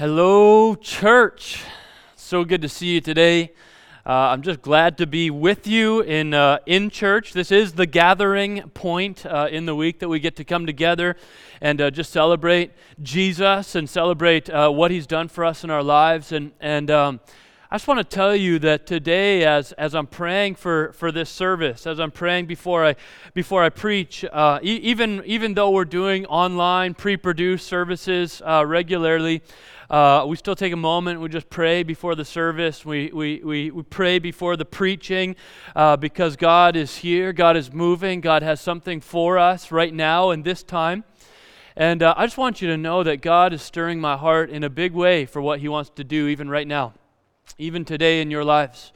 Hello, church. So good to see you today. Uh, I'm just glad to be with you in, uh, in church. This is the gathering point uh, in the week that we get to come together and uh, just celebrate Jesus and celebrate uh, what He's done for us in our lives. And, and um, I just want to tell you that today, as, as I'm praying for, for this service, as I'm praying before I, before I preach, uh, e- even, even though we're doing online pre produced services regularly, uh, we still take a moment. We just pray before the service. We, we, we, we pray before the preaching uh, because God is here. God is moving. God has something for us right now in this time. And uh, I just want you to know that God is stirring my heart in a big way for what He wants to do, even right now even today in your lives.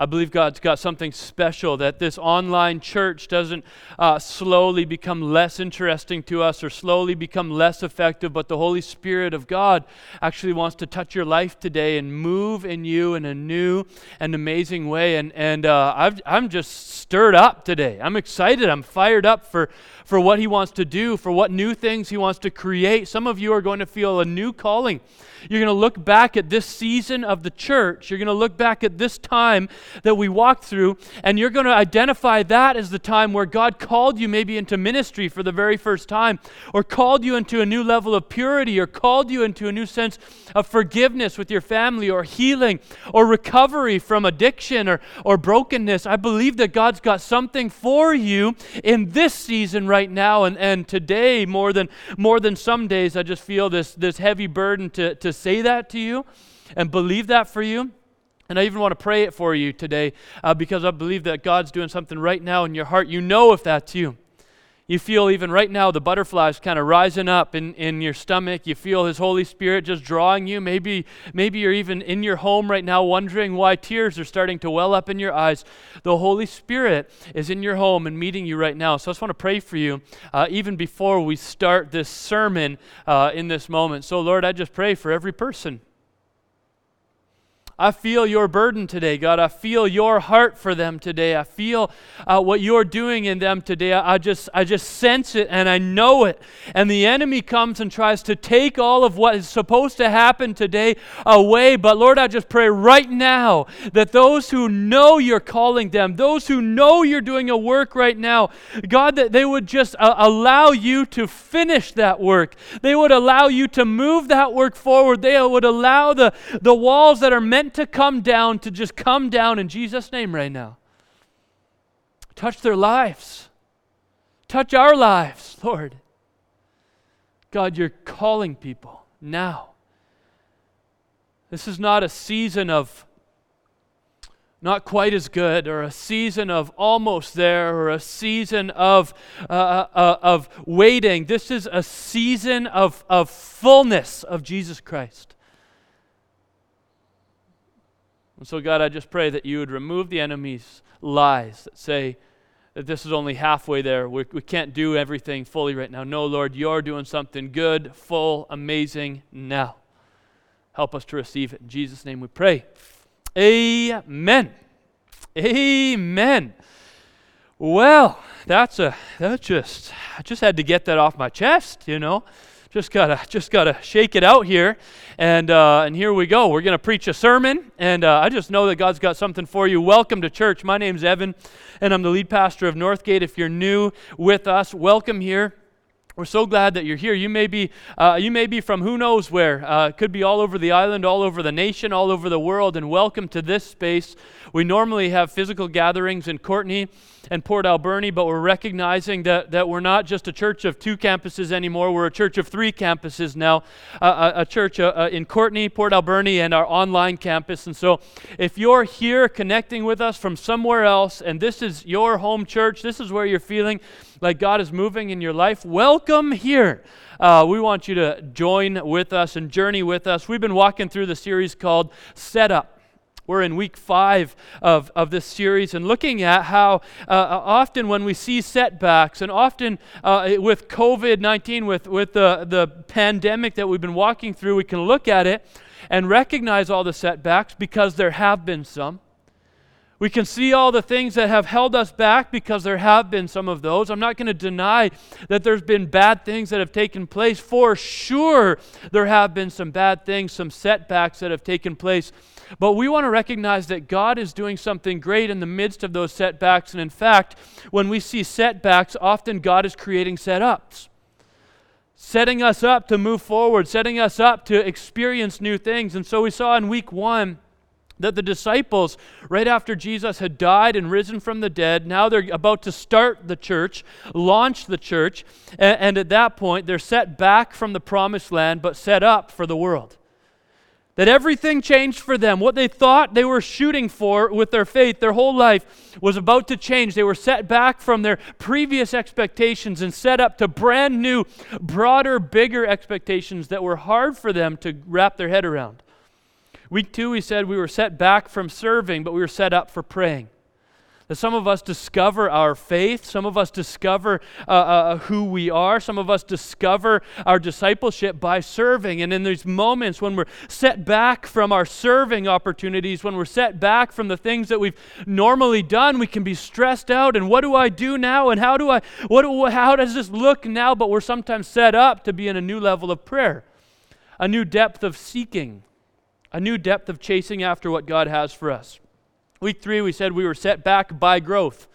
I believe God's got something special that this online church doesn't uh, slowly become less interesting to us or slowly become less effective, but the Holy Spirit of God actually wants to touch your life today and move in you in a new and amazing way. And, and uh, i am just stirred up today. I'm excited. I'm fired up for, for what He wants to do, for what new things He wants to create. Some of you are going to feel a new calling you're going to look back at this season of the church. You're going to look back at this time that we walked through, and you're going to identify that as the time where God called you maybe into ministry for the very first time, or called you into a new level of purity, or called you into a new sense of forgiveness with your family, or healing, or recovery from addiction or, or brokenness. I believe that God's got something for you in this season right now, and, and today more than more than some days, I just feel this, this heavy burden to, to to say that to you and believe that for you. And I even want to pray it for you today uh, because I believe that God's doing something right now in your heart. You know if that's you. You feel even right now the butterflies kind of rising up in, in your stomach. You feel His Holy Spirit just drawing you. Maybe, maybe you're even in your home right now wondering why tears are starting to well up in your eyes. The Holy Spirit is in your home and meeting you right now. So I just want to pray for you uh, even before we start this sermon uh, in this moment. So, Lord, I just pray for every person I feel your burden today, God. I feel your heart for them today. I feel uh, what you're doing in them today. I just, I just sense it and I know it. And the enemy comes and tries to take all of what is supposed to happen today away. But Lord, I just pray right now that those who know you're calling them, those who know you're doing a work right now, God, that they would just uh, allow you to finish that work. They would allow you to move that work forward. They would allow the, the walls that are meant meant to come down to just come down in Jesus' name right now. Touch their lives. Touch our lives, Lord. God, you're calling people now. This is not a season of not quite as good, or a season of almost there, or a season of, uh, uh, uh of waiting. This is a season of, of fullness of Jesus Christ. And so, God, I just pray that you would remove the enemy's lies that say that this is only halfway there. we we can not do everything fully right now. No, Lord, you're doing something good, full, amazing now. Help us to receive it. In Jesus' name we pray. Amen. Amen. Well, that's a that's just I just had to get that off my chest, you know just gotta just gotta shake it out here. And uh, and here we go. We're gonna preach a sermon. And uh, i just know that god's got something for you. Welcome to church. My name's evan and i'm the lead pastor of northgate. If you're new with us welcome here we're so glad that you're here. You may be, uh, you may be from who knows where. Uh, could be all over the island, all over the nation, all over the world. And welcome to this space. We normally have physical gatherings in Courtenay and Port Alberni, but we're recognizing that, that we're not just a church of two campuses anymore. We're a church of three campuses now, uh, a, a, church uh, uh, in Courtenay, Port Alberni, and our online campus. And so if you're here connecting with us from somewhere else, and this is your home church, this is where you're feeling like God is moving in your life, welcome here. Uh, we want you to join with us and journey with us. We've been walking through the series called Set Up. We're in week five of, of this series and looking at how uh, uh often when we see setbacks, and often uh, with COVID 19, with, with the, the pandemic that we've been walking through, we can look at it and recognize all the setbacks because there have been some. We can see all the things that have held us back because there have been some of those. I'm not going to deny that there's been bad things that have taken place. For sure, there have been some bad things, some setbacks that have taken place. But we want to recognize that God is doing something great in the midst of those setbacks. And in fact, when we see setbacks, often God is creating setups, setting us up to move forward, setting us up to experience new things. And so we saw in week one that the disciples, right after Jesus had died and risen from the dead, now they're about to start the church, launch the church, and, and, at that point, they're set back from the promised land, but set up for the world. That everything changed for them. What they thought they were shooting for with their faith, their whole life, was about to change. They were set back from their previous expectations and set up to brand new, broader, bigger expectations that were hard for them to wrap their head around. Week two, we said we were set back from serving, but we were set up for praying. That some of us discover our faith, some of us discover uh, uh, uh, who we are, some of us discover our discipleship by serving. And in these moments when we're set back from our serving opportunities, when we're set back from the things that we've normally done, we can be stressed out. And what do I do now? And how do I, what, how does this look now? But we're sometimes set up to be in a new level of prayer, a new depth of seeking a new depth of chasing after what God has for us. Week three, we said we were set back by growth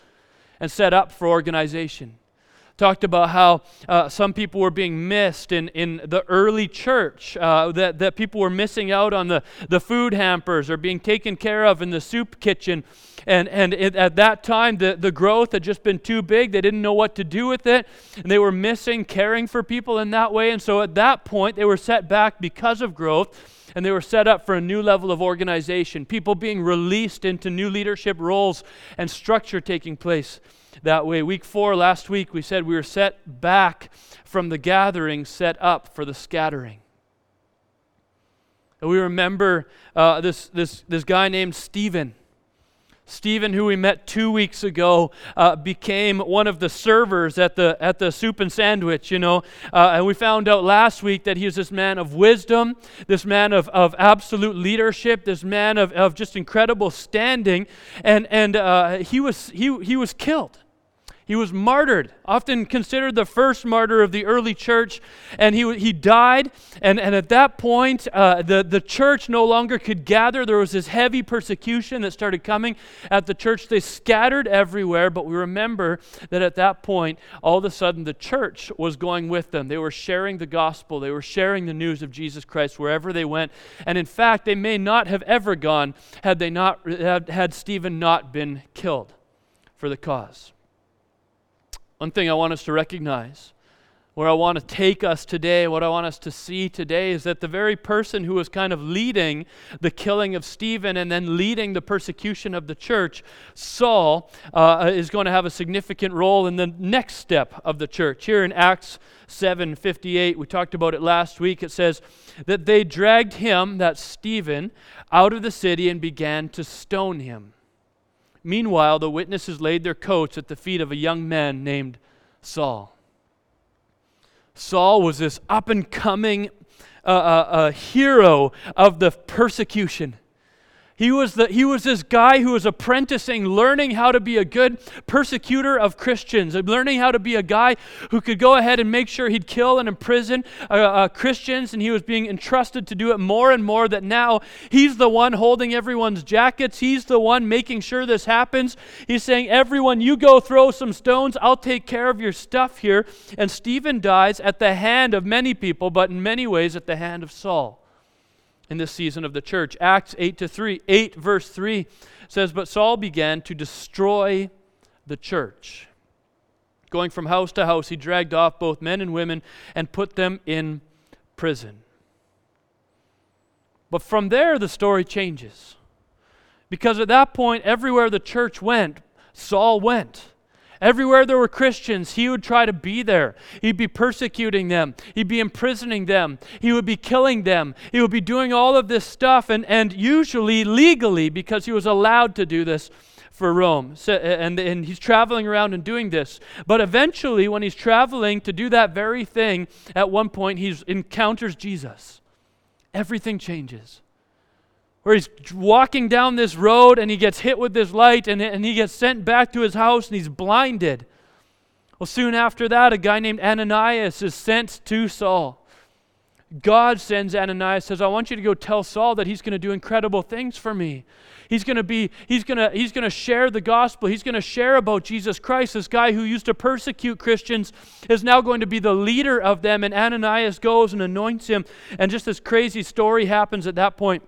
and set up for organization. Talked about how uh, some people were being missed in, in the early church, uh, that, that people were missing out on the, the food hampers or being taken care of in the soup kitchen. And, and it, at that time, the, the growth had just been too big. They didn't know what to do with it. And they were missing caring for people in that way. And so at that point, they were set back because of growth and they were set up for a new level of organization, people being released into new leadership roles and structure taking place that way. Week four, last week, we said we were set back from the gathering, set up for the scattering. And we remember uh, this, this, this guy named Stephen. Stephen, who we met two weeks ago, uh, became one of the servers at the, at the soup and sandwich, you know. Uh, and we found out last week that he was this man of wisdom, this man of, of absolute leadership, this man of, of just incredible standing. And, and uh, he, was, he, he was killed. He was martyred, often considered the first martyr of the early church, and he, he died. And, and at that point, uh, the, the church no longer could gather. There was this heavy persecution that started coming at the church. They scattered everywhere, but we remember that at that point, all of a sudden, the church was going with them. They were sharing the gospel, they were sharing the news of Jesus Christ wherever they went. And in fact, they may not have ever gone had, they not, had, had Stephen not been killed for the cause. One thing I want us to recognize, where I want to take us today, what I want us to see today, is that the very person who was kind of leading the killing of Stephen and then leading the persecution of the church, Saul, uh, is going to have a significant role in the next step of the church. Here in Acts 7:58, we talked about it last week. It says that they dragged him, that Stephen, out of the city and began to stone him. Meanwhile, the witnesses laid their coats at the feet of a young man named Saul. Saul was this up and coming uh, uh, uh, hero of the persecution. He was, the, he was this guy who was apprenticing, learning how to be a good persecutor of Christians, learning how to be a guy who could go ahead and make sure he'd kill and imprison uh, uh, Christians, and he was being entrusted to do it more and more. That now he's the one holding everyone's jackets, he's the one making sure this happens. He's saying, Everyone, you go throw some stones, I'll take care of your stuff here. And Stephen dies at the hand of many people, but in many ways at the hand of Saul in this season of the church. Acts 8 to 3, 8 verse 3 says, But Saul began to destroy the church. Going from house to house, he dragged off both men and women and put them in prison. But from there, the story changes. Because at that point, everywhere the church went, Saul went. Everywhere there were Christians, he would try to be there. He'd be persecuting them. He'd be imprisoning them. He would be killing them. He would be doing all of this stuff, and, and usually legally, because he was allowed to do this for Rome. So, and, and he's traveling around and doing this. But eventually, when he's traveling to do that very thing, at one point he encounters Jesus. Everything changes. Where he's walking down this road and he gets hit with this light and, and he gets sent back to his house and he's blinded. Well, soon after that, a guy named Ananias is sent to Saul. God sends Ananias, says, I want you to go tell Saul that he's going to do incredible things for me. He's going to be, he's going to, he's going to share the gospel. He's going to share about Jesus Christ. This guy who used to persecute Christians is now going to be the leader of them. And Ananias goes and anoints him. And just this crazy story happens at that point.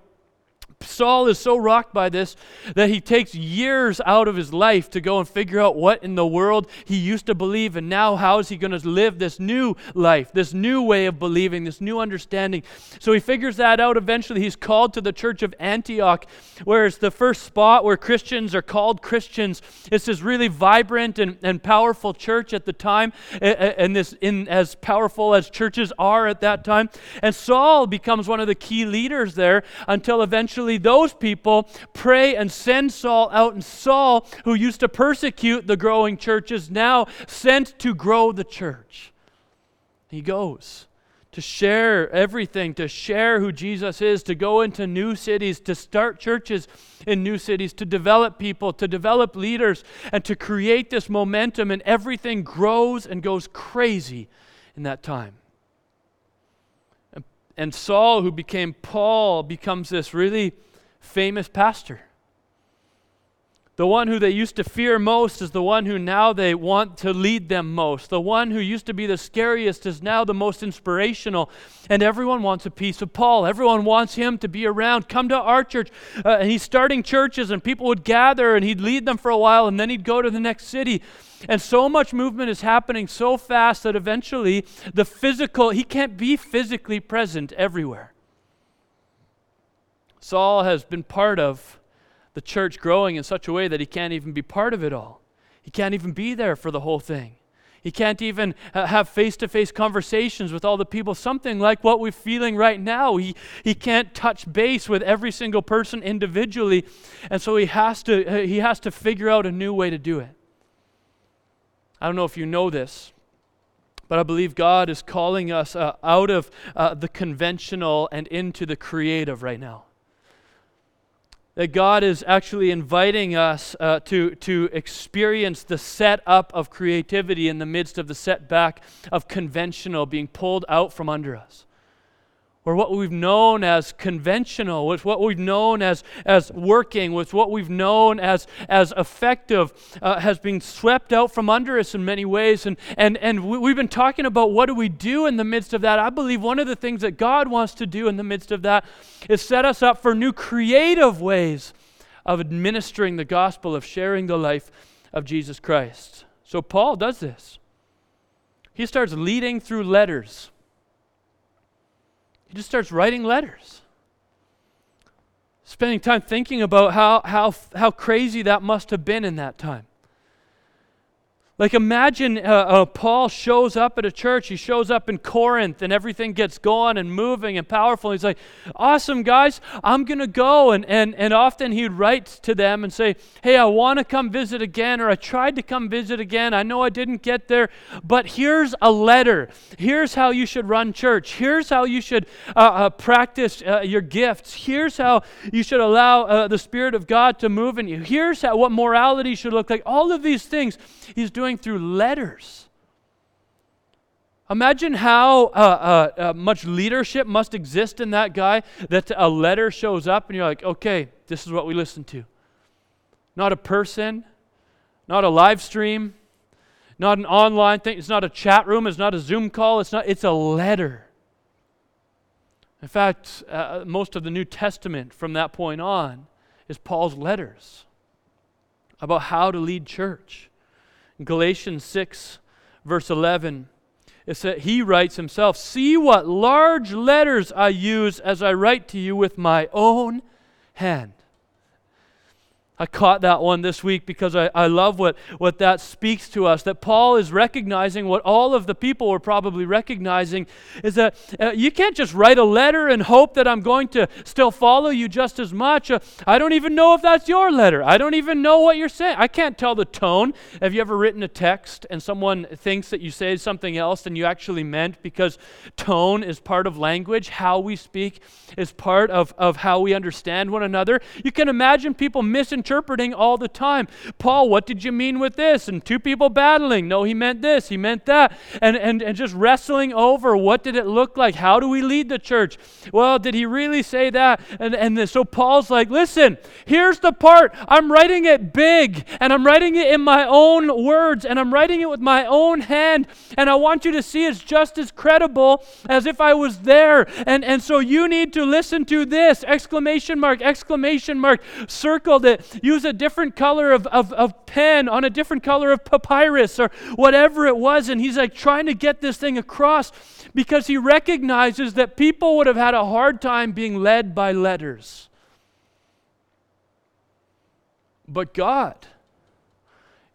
Saul is so rocked by this that he takes years out of his life to go and figure out what in the world he used to believe and now how is he going to live this new life, this new way of believing, this new understanding. So he figures that out. Eventually, he's called to the church of Antioch, where it's the first spot where Christians are called Christians. It's this really vibrant and, and powerful church at the time, and this in as powerful as churches are at that time. And Saul becomes one of the key leaders there until eventually those people pray and send Saul out. And Saul, who used to persecute the growing church, is now sent to grow the church. He goes to share everything, to share who Jesus is, to go into new cities, to start churches in new cities, to develop people, to develop leaders, and to create this momentum. And everything grows and goes crazy in that time. And Saul, who became Paul, becomes this really famous pastor. The one who they used to fear most is the one who now they want to lead them most. The one who used to be the scariest is now the most inspirational. And everyone wants a piece of Paul. Everyone wants him to be around. Come to our church. Uh, and he's starting churches, and people would gather, and he'd lead them for a while, and then he'd go to the next city. And so much movement is happening so fast that eventually the physical, he can't be physically present everywhere. Saul has been part of the church growing in such a way that he can't even be part of it all. He can't even be there for the whole thing. He can't even uh, have face to face conversations with all the people, something like what we're feeling right now. He, he can't touch base with every single person individually, and so he has, to, uh, he has to figure out a new way to do it. I don't know if you know this, but I believe God is calling us uh, out of uh, the conventional and into the creative right now. That God is actually inviting us uh, to, to experience the setup of creativity in the midst of the setback of conventional being pulled out from under us or what we've known as conventional, with what we've known as, as working, with what we've known as, as effective, uh, has been swept out from under us in many ways. And, and, and we've been talking about what do we do in the midst of that. I believe one of the things that God wants to do in the midst of that is set us up for new creative ways of administering the gospel, of sharing the life of Jesus Christ. So Paul does this. He starts leading through letters he just starts writing letters. Spending time thinking about how, how, how crazy that must have been in that time. Like, imagine uh, uh, Paul shows up at a church. He shows up in Corinth and everything gets going and moving and powerful. He's like, Awesome, guys, I'm going to go. And, and, and often he'd write to them and say, Hey, I want to come visit again, or I tried to come visit again. I know I didn't get there, but here's a letter. Here's how you should run church. Here's how you should uh, uh practice uh, your gifts. Here's how you should allow uh, the Spirit of God to move in you. Here's how, what morality should look like. All of these things he's doing doing through letters. Imagine how uh, uh, uh, much leadership must exist in that guy that a letter shows up and you're like, okay, this is what we listen to. Not a person, not a live stream, not an online thing, it's not a chat room, it's not a Zoom call, it's not, it's a letter. In fact, uh, most of the New Testament from that point on is Paul's letters about how to lead church. Galatians 6, verse 11, it said, he writes himself, See what large letters I use as I write to you with my own hand. I caught that one this week because I, I love what, what that speaks to us. That Paul is recognizing what all of the people were probably recognizing is that uh, you can't just write a letter and hope that I'm going to still follow you just as much. Uh, I don't even know if that's your letter. I don't even know what you're saying. I can't tell the tone. Have you ever written a text and someone thinks that you say something else than you actually meant because tone is part of language? How we speak is part of, of how we understand one another. You can imagine people misinterpreting misinterpreting all the time. Paul, what did you mean with this? And two people battling. No, he meant this, he meant that. And, and, and just wrestling over what did it look like? How do we lead the church? Well, did he really say that? And, and so Paul's like, listen, here's the part. I'm writing it big, and I'm writing it in my own words, and I'm writing it with my own hand. And I want you to see it's just as credible as if I was there. And, and so you need to listen to this exclamation mark, exclamation mark, circled it, use a different color of, of, of pen on a different color of papyrus or whatever it was. And he's like trying to get this thing across because he recognizes that people would have had a hard time being led by letters. But God,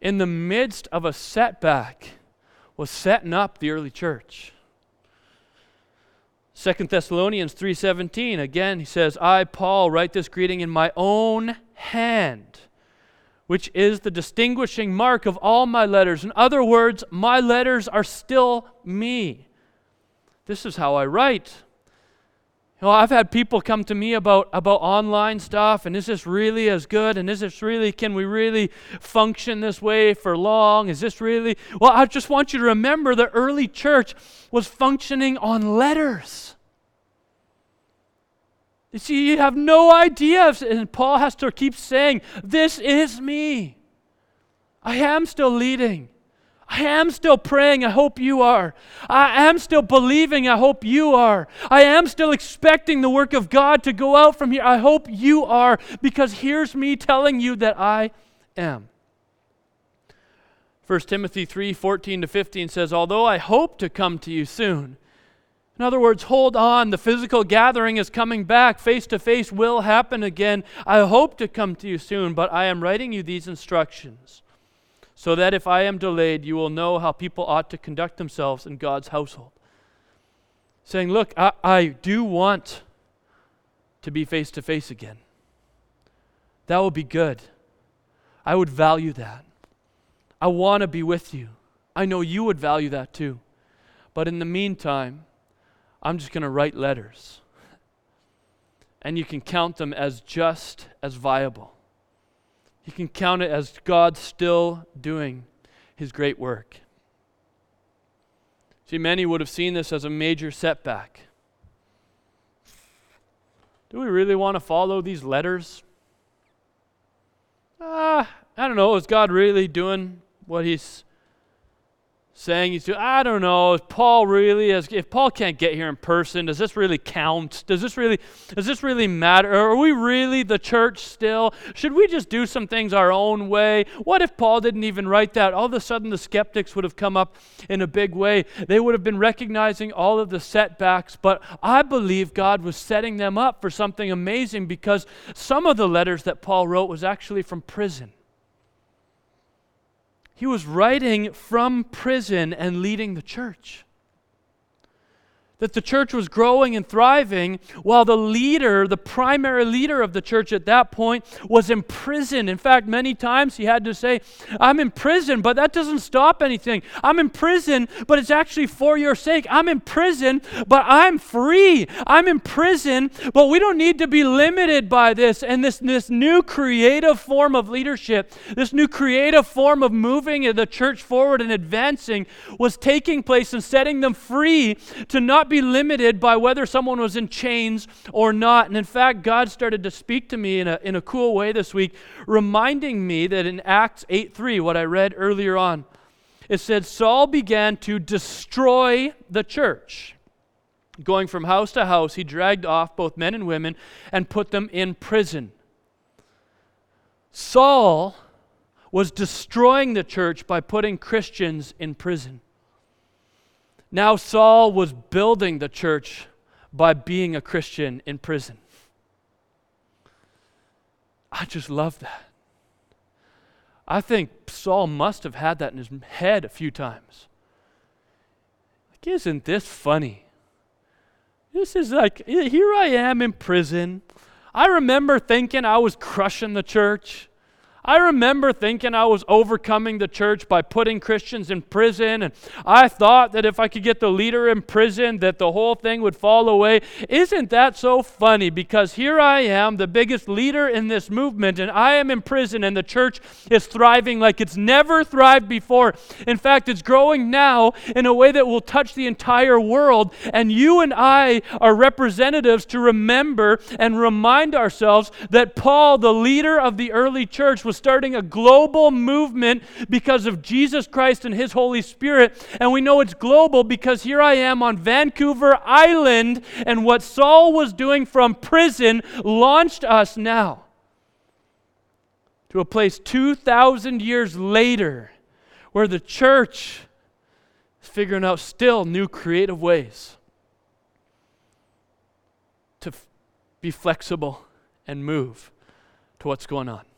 in the midst of a setback, was setting up the early church. Second Thessalonians 3:17 again he says I Paul write this greeting in my own hand, which is the distinguishing mark of all my letters. In other words, my letters are still me. This is how I write. You know, I've had people come to me about, about online stuff, and is this really as good? And is this really, can we really function this way for long? Is this really? Well, I just want you to remember the early church was functioning on letters. You see, you have no idea. And Paul has to keep saying, This is me. I am still leading. I am still praying. I hope you are. I am still believing. I hope you are. I am still expecting the work of God to go out from here. I hope you are, because here's me telling you that I am. 1 Timothy 3 14 to 15 says, Although I hope to come to you soon, in other words, hold on. The physical gathering is coming back. Face to face will happen again. I hope to come to you soon, but I am writing you these instructions so that if I am delayed, you will know how people ought to conduct themselves in God's household. Saying, Look, I, I do want to be face to face again. That would be good. I would value that. I want to be with you. I know you would value that too. But in the meantime, I'm just going to write letters. And you can count them as just as viable. You can count it as God still doing his great work. See, many would have seen this as a major setback. Do we really want to follow these letters? Ah, uh, I don't know. Is God really doing what he's saying doing, I don't know, is Paul really, as, if Paul can't get here in person, does this really count? Does this really, does this really matter? Are we really the church still? Should we just do some things our own way? What if Paul didn't even write that? All of a sudden the skeptics would have come up in a big way. They would have been recognizing all of the setbacks, but I believe God was setting them up for something amazing because some of the letters that Paul wrote was actually from prison. He was writing from prison and leading the church that the church was growing and thriving while the leader, the primary leader of the church at that point, was in prison. In fact, many times he had to say, I'm in prison, but that doesn't stop anything. I'm in prison, but it's actually for your sake. I'm in prison, but I'm free. I'm in prison, but we don't need to be limited by this. And this, this new creative form of leadership, this new creative form of moving the church forward and advancing was taking place and setting them free to not be limited by whether someone was in chains or not. And in fact, God started to speak to me in a, in a cool way this week, reminding me that in Acts 8 3, what I read earlier on, it said, Saul began to destroy the church. Going from house to house, he dragged off both men and women and put them in prison. Saul was destroying the church by putting Christians in prison. Now, Saul was building the church by being a Christian in prison. I just love that. I think Saul must have had that in his head a few times. Like, isn't this funny? This is like, here I am in prison. I remember thinking I was crushing the church. I remember thinking I was overcoming the church by putting Christians in prison, and I thought that if I could get the leader in prison, that the whole thing would fall away. Isn't that so funny? Because here I am, the biggest leader in this movement, and I am in prison, and the church is thriving like it's never thrived before. In fact, it's growing now in a way that will touch the entire world, and you and I are representatives to remember and remind ourselves that Paul, the leader of the early church, was starting a global movement because of Jesus Christ and His Holy Spirit. And we know it's global because here I am on Vancouver Island, and what Saul was doing from prison launched us now to a place 2,000 years later where the church is figuring out still new creative ways to be flexible and move to what's going on.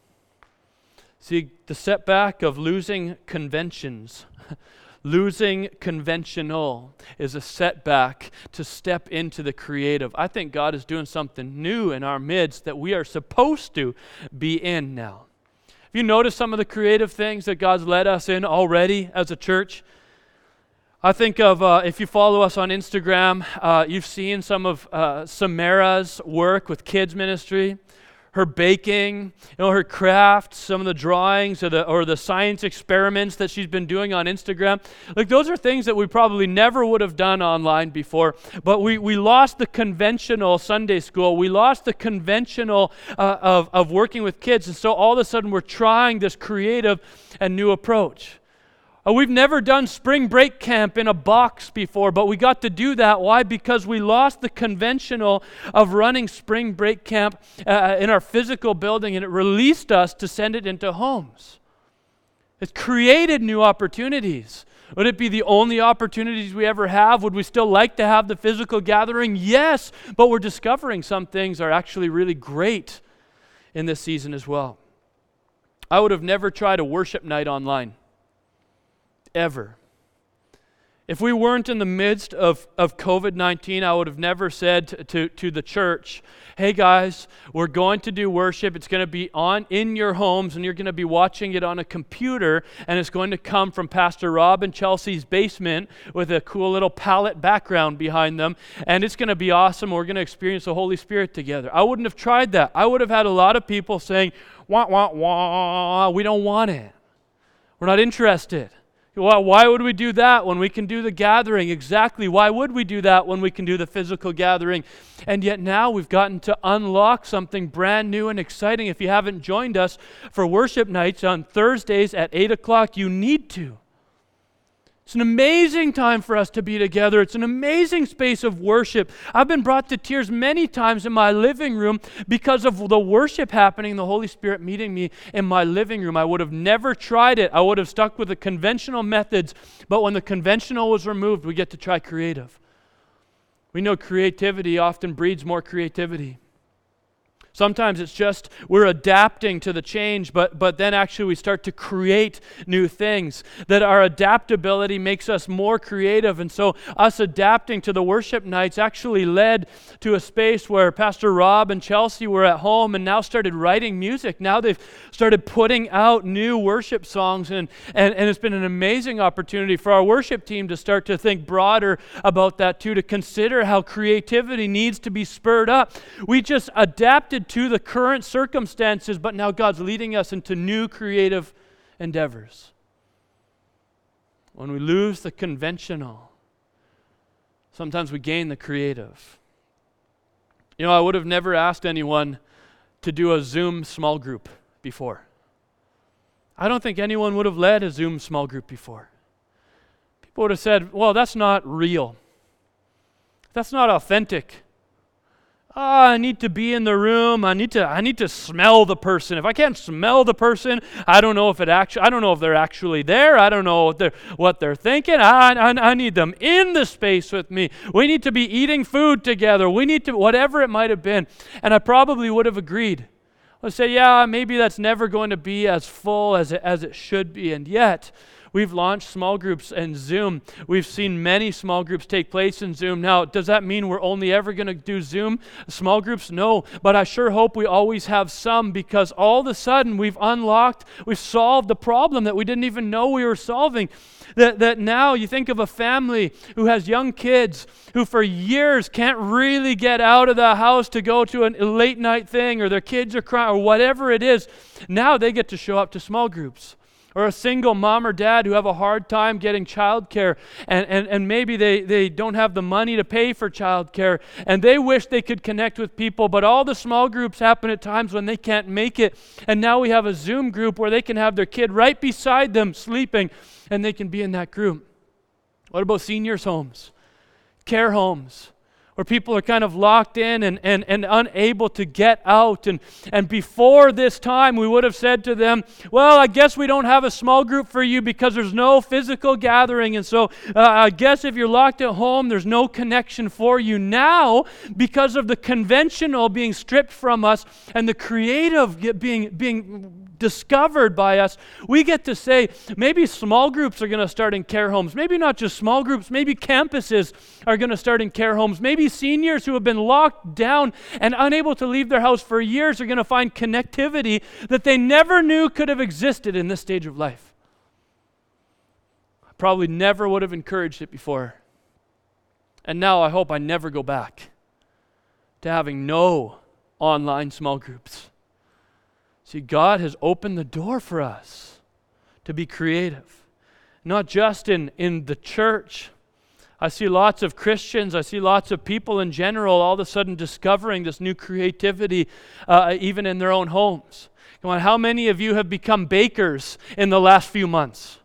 See, the setback of losing conventions, losing conventional, is a setback to step into the creative. I think God is doing something new in our midst that we are supposed to be in now. Have you noticed some of the creative things that God's led us in already as a church? I think of uh, if you follow us on Instagram, uh, you've seen some of uh, Samara's work with kids ministry her baking, you know, her crafts, some of the drawings or the, or the science experiments that she's been doing on Instagram. Like, those are things that we probably never would have done online before. But we, we lost the conventional Sunday school. We lost the conventional uh, of, of working with kids. And so all of a sudden, we're trying this creative and new approach. Uh, we've never done spring break camp in a box before, but we got to do that. Why? Because we lost the conventional of running spring break camp uh, in our physical building, and it released us to send it into homes. It created new opportunities. Would it be the only opportunities we ever have? Would we still like to have the physical gathering? Yes, but we're discovering some things are actually really great in this season as well. I would have never tried a worship night online ever. If we weren't in the midst of, of COVID 19, I would have never said to, to, to, the church, hey guys, we're going to do worship. It's going to be on in your homes, and you're going to be watching it on a computer, and it's going to come from Pastor Rob and Chelsea's basement with a cool little palette background behind them, and it's going to be awesome. We're going to experience the Holy Spirit together. I wouldn't have tried that. I would have had a lot of people saying, wah, wah, wah, we don't want it. We're not interested. Well, why would we do that when we can do the gathering? Exactly. Why would we do that when we can do the physical gathering? And yet now we've gotten to unlock something brand new and exciting. If you haven't joined us for worship nights on Thursdays at 8 o'clock, you need to. It's an amazing time for us to be together. It's an amazing space of worship. I've been brought to tears many times in my living room because of the worship happening, the Holy Spirit meeting me in my living room. I would have never tried it. I would have stuck with the conventional methods. But when the conventional was removed, we get to try creative. We know creativity often breeds more creativity. Sometimes it's just we're adapting to the change, but, but then actually we start to create new things. That our adaptability makes us more creative. And so, us adapting to the worship nights actually led to a space where Pastor Rob and Chelsea were at home and now started writing music. Now they've started putting out new worship songs, and, and, and it's been an amazing opportunity for our worship team to start to think broader about that too, to consider how creativity needs to be spurred up. We just adapted to the current circumstances, but now God's leading us into new creative endeavors. When we lose the conventional, sometimes we gain the creative. You know, I would have never asked anyone to do a Zoom small group before. I don't think anyone would have led a Zoom small group before. People would have said, well, that's not real. That's not authentic. Oh, I need to be in the room. I need to I need to smell the person. If I can't smell the person, I don't know if it actually I don't know if they're actually there. I don't know what they're, what they're thinking. I, I, I need them in the space with me. We need to be eating food together. We need to whatever it might have been. And I probably would have agreed. Let's say, yeah, maybe that's never going to be as full as it, as it should be. And yet, We've launched small groups and Zoom. We've seen many small groups take place in Zoom. Now, does that mean we're only ever going to do Zoom small groups? No, but I sure hope we always have some because all of a sudden we've unlocked, we've solved the problem that we didn't even know we were solving. That, that now you think of a family who has young kids who for years can't really get out of the house to go to a late night thing or their kids are crying or whatever it is. Now they get to show up to small groups or a single mom or dad who have a hard time getting childcare and, and, and maybe they, they don't have the money to pay for childcare and they wish they could connect with people, but all the small groups happen at times when they can't make it. And now we have a Zoom group where they can have their kid right beside them sleeping and they can be in that group. What about seniors' homes, care homes? Where people are kind of locked in and, and, and unable to get out. And, and before this time, we would have said to them, Well, I guess we don't have a small group for you because there's no physical gathering. And so uh, I guess if you're locked at home, there's no connection for you. Now, because of the conventional being stripped from us and the creative being, being discovered by us, we get to say maybe small groups are going to start in care homes. Maybe not just small groups, maybe campuses are going to start in care homes. Maybe seniors who have been locked down and unable to leave their house for years are going to find connectivity that they never knew could have existed in this stage of life. I probably never would have encouraged it before. And now I hope I never go back to having no online small groups. See, God has opened the door for us to be creative, not just in, in the church. I see lots of Christians, I see lots of people in general all of a sudden discovering this new creativity uh, even in their own homes. Come on, how many of you have become bakers in the last few months?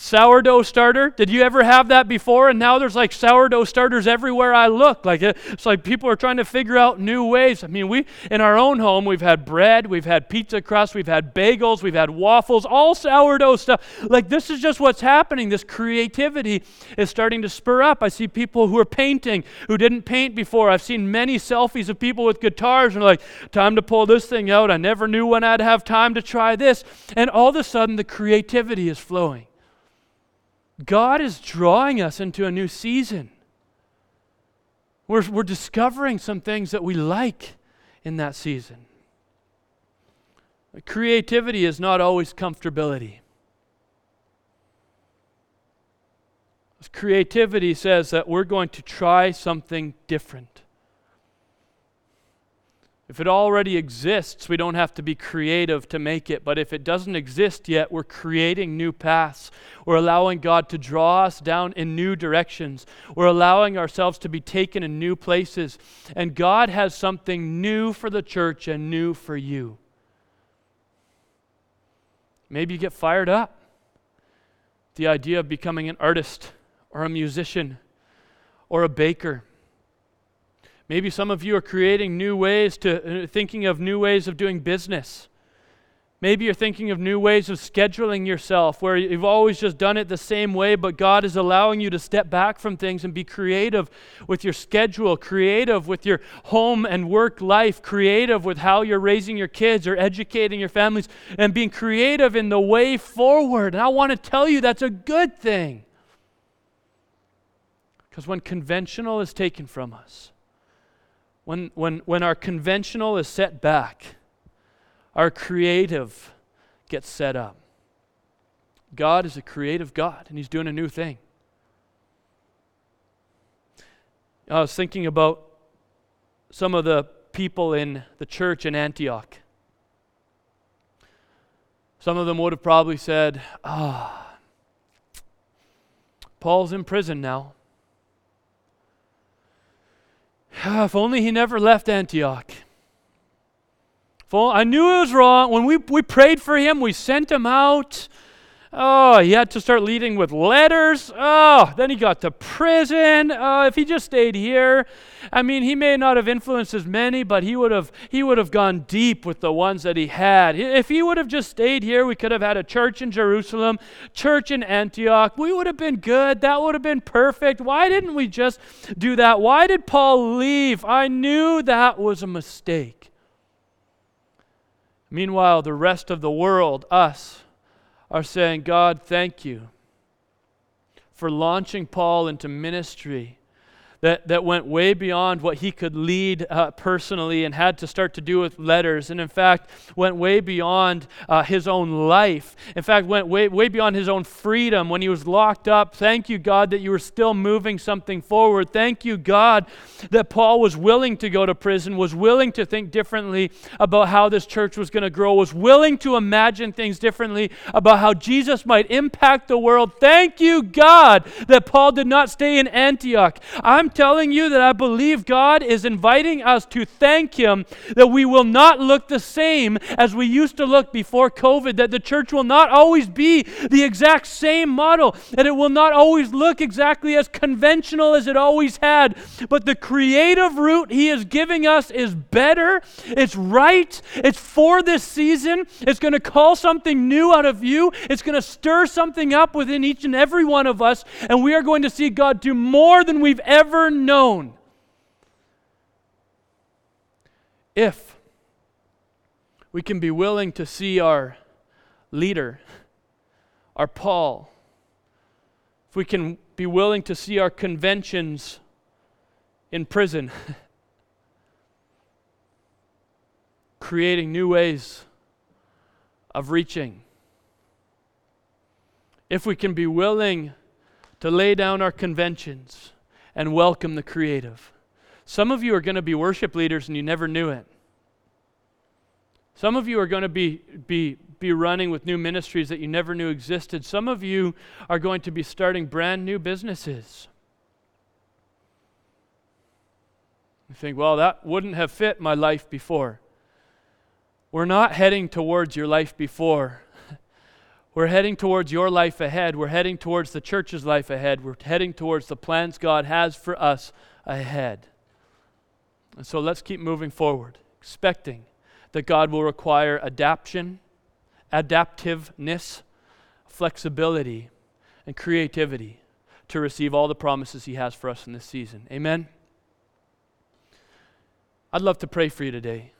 Sourdough starter? Did you ever have that before? And now there's like sourdough starters everywhere i look. Like it's like people are trying to figure out new ways. I mean we in our own home we've had bread we've had pizza crust we've had bagels we've had waffles all sourdough stuff. Like this is just what's happening. This creativity is starting to spur up. I see people who are painting who didn't paint before. I've seen many selfies of people with guitars and like time to pull this thing out. I never knew when i'd have time to try this. And all of a sudden the creativity is flowing God is drawing us into a new season. We're, we're discovering some things that we like in that season. Creativity is not always comfortability. Creativity says that we're going to try something different. If it already exists, we don't have to be creative to make it. But if it doesn't exist yet, we're creating new paths. We're allowing God to draw us down in new directions. We're allowing ourselves to be taken in new places. And God has something new for the church and new for you. Maybe you get fired up. The idea of becoming an artist or a musician or a baker Maybe some of you are creating new ways to, uh, thinking of new ways of doing business. Maybe you're thinking of new ways of scheduling yourself where you've always just done it the same way, but God is allowing you to step back from things and be creative with your schedule, creative with your home and work life, creative with how you're raising your kids or educating your families, and being creative in the way forward. And I want to tell you that's a good thing. Because when conventional is taken from us, when, when, when our conventional is set back, our creative gets set up. God is a creative God, and He's doing a new thing. I was thinking about some of the people in the church in Antioch. Some of them would have probably said, Ah, Paul's in prison now. if only he never left Antioch. I knew it was wrong. When we, we prayed for him, we sent him out. Oh, he had to start leading with letters. Oh, then he got to prison. Oh, if he just stayed here, I mean, he may not have influenced as many, but he would have he would have gone deep with the ones that he had. If he would have just stayed here, we could have had a church in Jerusalem, church in Antioch. We would have been good. That would have been perfect. Why didn't we just do that? Why did Paul leave? I knew that was a mistake. Meanwhile, the rest of the world, us, are saying, God, thank you for launching Paul into ministry that, that went way beyond what he could lead uh, personally and had to start to do with letters. And in fact, went way beyond uh, his own life. In fact, went way, way beyond his own freedom when he was locked up. Thank you, God, that you were still moving something forward. Thank you, God, that Paul was willing to go to prison, was willing to think differently about how this church was going to grow, was willing to imagine things differently about how Jesus might impact the world. Thank you, God, that Paul did not stay in Antioch. I'm telling you that I believe God is inviting us to thank Him that we will not look the same as we used to look before COVID, that the church will not always be the exact same model, that it will not always look exactly as conventional as it always had. But the creative route He is giving us is better, it's right, it's for this season, it's going to call something new out of you, it's going to stir something up within each and every one of us, and we are going to see God do more than we've ever known. If we can be willing to see our leader, our Paul, if we can be willing to see our conventions in prison, creating new ways of reaching. If we can be willing to lay down our conventions and welcome the creative. Some of you are going to be worship leaders and you never knew it. Some of you are going to be, be, be running with new ministries that you never knew existed. Some of you are going to be starting brand new businesses. You think, well, that wouldn't have fit my life before. We're not heading towards your life before. We're heading towards your life ahead. We're heading towards the church's life ahead. We're heading towards the plans God has for us ahead. And so let's keep moving forward, expecting that God will require adaptation, adaptiveness, flexibility, and creativity to receive all the promises He has for us in this season. Amen. I'd love to pray for you today.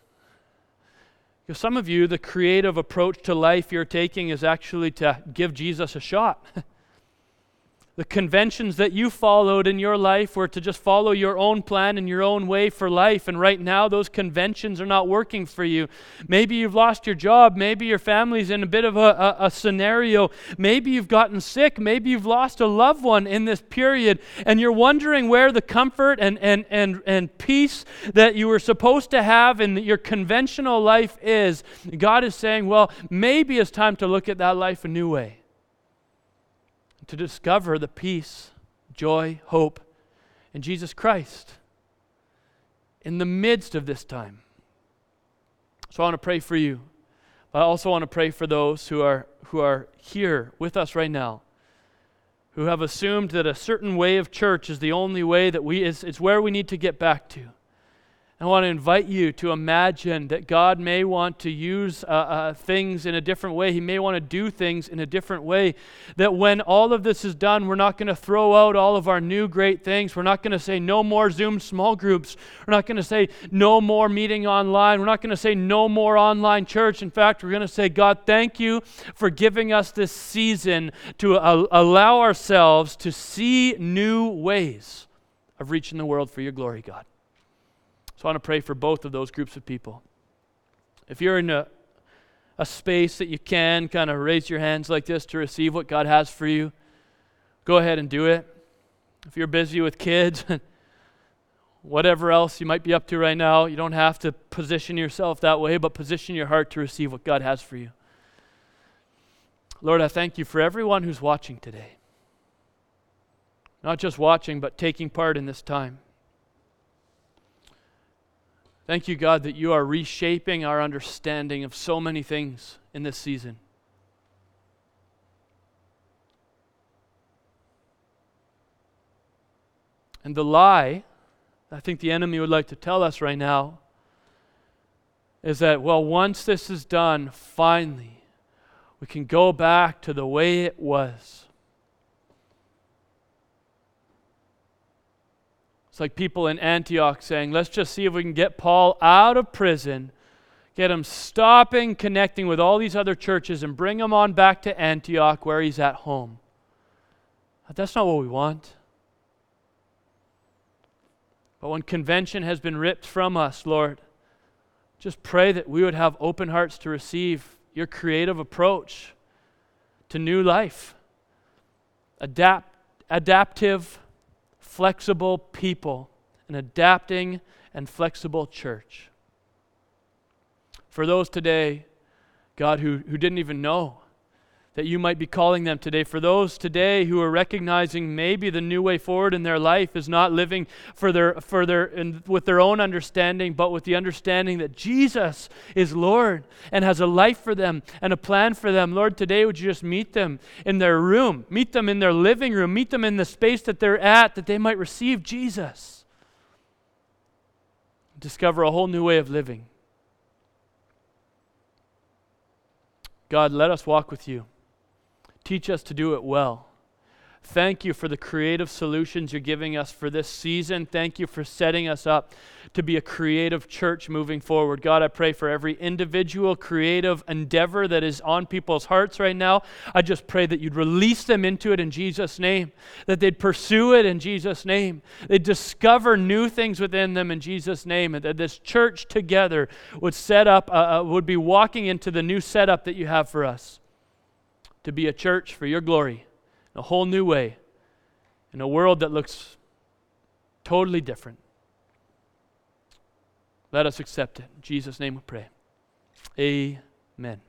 Because some of you, the creative approach to life you're taking is actually to give Jesus a shot. The conventions that you followed in your life were to just follow your own plan and your own way for life. And right now, those conventions are not working for you. Maybe you've lost your job. Maybe your family's in a bit of a, a, a scenario. Maybe you've gotten sick. Maybe you've lost a loved one in this period. And you're wondering where the comfort and, and, and, and peace that you were supposed to have in your conventional life is. God is saying, well, maybe it's time to look at that life a new way to discover the peace, joy, hope in Jesus Christ in the midst of this time. So I want to pray for you. But I also want to pray for those who are, who are here with us right now, who have assumed that a certain way of church is the only way that we, is, it's where we need to get back to. I want to invite you to imagine that God may want to use uh, uh, things in a different way. He may want to do things in a different way. That when all of this is done, we're not going to throw out all of our new great things. We're not going to say no more Zoom small groups. We're not going to say no more meeting online. We're not going to say no more online church. In fact, we're going to say, God, thank you for giving us this season to uh, allow ourselves to see new ways of reaching the world for your glory, God. So I want to pray for both of those groups of people. If you're in a, a space that you can kind of raise your hands like this to receive what God has for you, go ahead and do it. If you're busy with kids, and whatever else you might be up to right now, you don't have to position yourself that way, but position your heart to receive what God has for you. Lord, I thank you for everyone who's watching today. Not just watching, but taking part in this time. Thank you, God, that you are reshaping our understanding of so many things in this season. And the lie, I think the enemy would like to tell us right now, is that, well, once this is done, finally, we can go back to the way it was. Like people in Antioch saying, let's just see if we can get Paul out of prison, Get him stopping connecting with all these other churches and bring him on back to Antioch where he's at home. But that's not what we want. But when convention has been ripped from us, Lord, just pray that we would have open hearts to receive your creative approach to new life. Adapt, adaptive, flexible people, an adapting and flexible church. For those today, God, who, who didn't even know that you might be calling them today. For those today who are recognizing maybe the new way forward in their life is not living for their, for their, in, with their own understanding, but with the understanding that Jesus is Lord and has a life for them and a plan for them. Lord, today would you just meet them in their room, meet them in their living room, meet them in the space that they're at, that they might receive Jesus. Discover a whole new way of living. God, let us walk with you. Teach us to do it well. Thank you for the creative solutions you're giving us for this season. Thank you for setting us up to be a creative church moving forward. God, I pray for every individual creative endeavor that is on people's hearts right now. I just pray that you'd release them into it in Jesus' name, that they'd pursue it in Jesus' name, they'd discover new things within them in Jesus' name, and that this church together would set up, uh, uh would be walking into the new setup that you have for us to be a church for your glory in a whole new way, in a world that looks totally different. Let us accept it. In Jesus' name we pray. Amen.